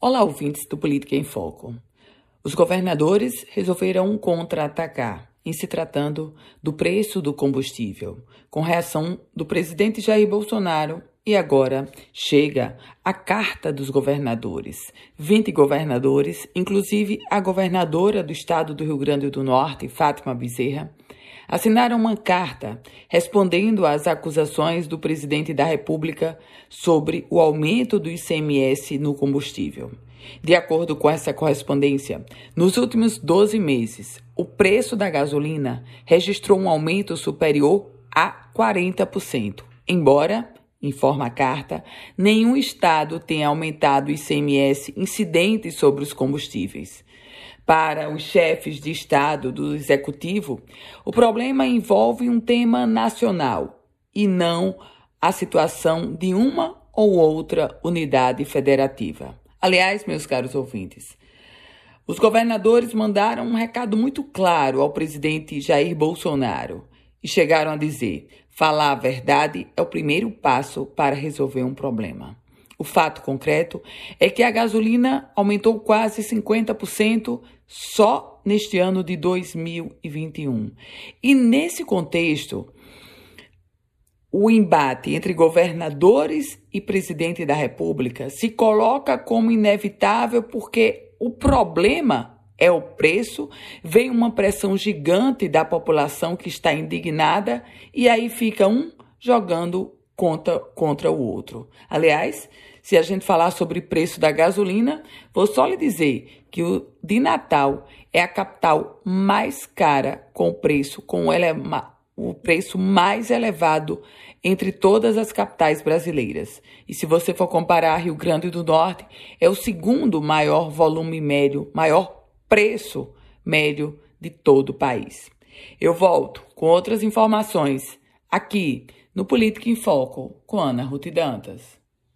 Olá, ouvintes do Política em Foco. Os governadores resolveram contra-atacar em se tratando do preço do combustível, com reação do presidente Jair Bolsonaro. E agora chega a carta dos governadores. 20 governadores, inclusive a governadora do estado do Rio Grande do Norte, Fátima Bezerra, assinaram uma carta respondendo às acusações do presidente da República sobre o aumento do ICMS no combustível. De acordo com essa correspondência, nos últimos 12 meses, o preço da gasolina registrou um aumento superior a 40%, embora informa a carta, nenhum estado tenha aumentado o ICMS incidente sobre os combustíveis. Para os chefes de Estado do Executivo, o problema envolve um tema nacional e não a situação de uma ou outra unidade federativa. Aliás, meus caros ouvintes, os governadores mandaram um recado muito claro ao presidente Jair Bolsonaro e chegaram a dizer: falar a verdade é o primeiro passo para resolver um problema. O fato concreto é que a gasolina aumentou quase 50% só neste ano de 2021. E nesse contexto, o embate entre governadores e presidente da República se coloca como inevitável porque o problema é o preço, vem uma pressão gigante da população que está indignada e aí fica um jogando contra, contra o outro. Aliás, se a gente falar sobre preço da gasolina, vou só lhe dizer que o de Natal é a capital mais cara com preço com o preço mais elevado entre todas as capitais brasileiras. E se você for comparar Rio Grande do Norte, é o segundo maior volume médio, maior preço médio de todo o país. Eu volto com outras informações aqui no Política em Foco com Ana Ruth Dantas.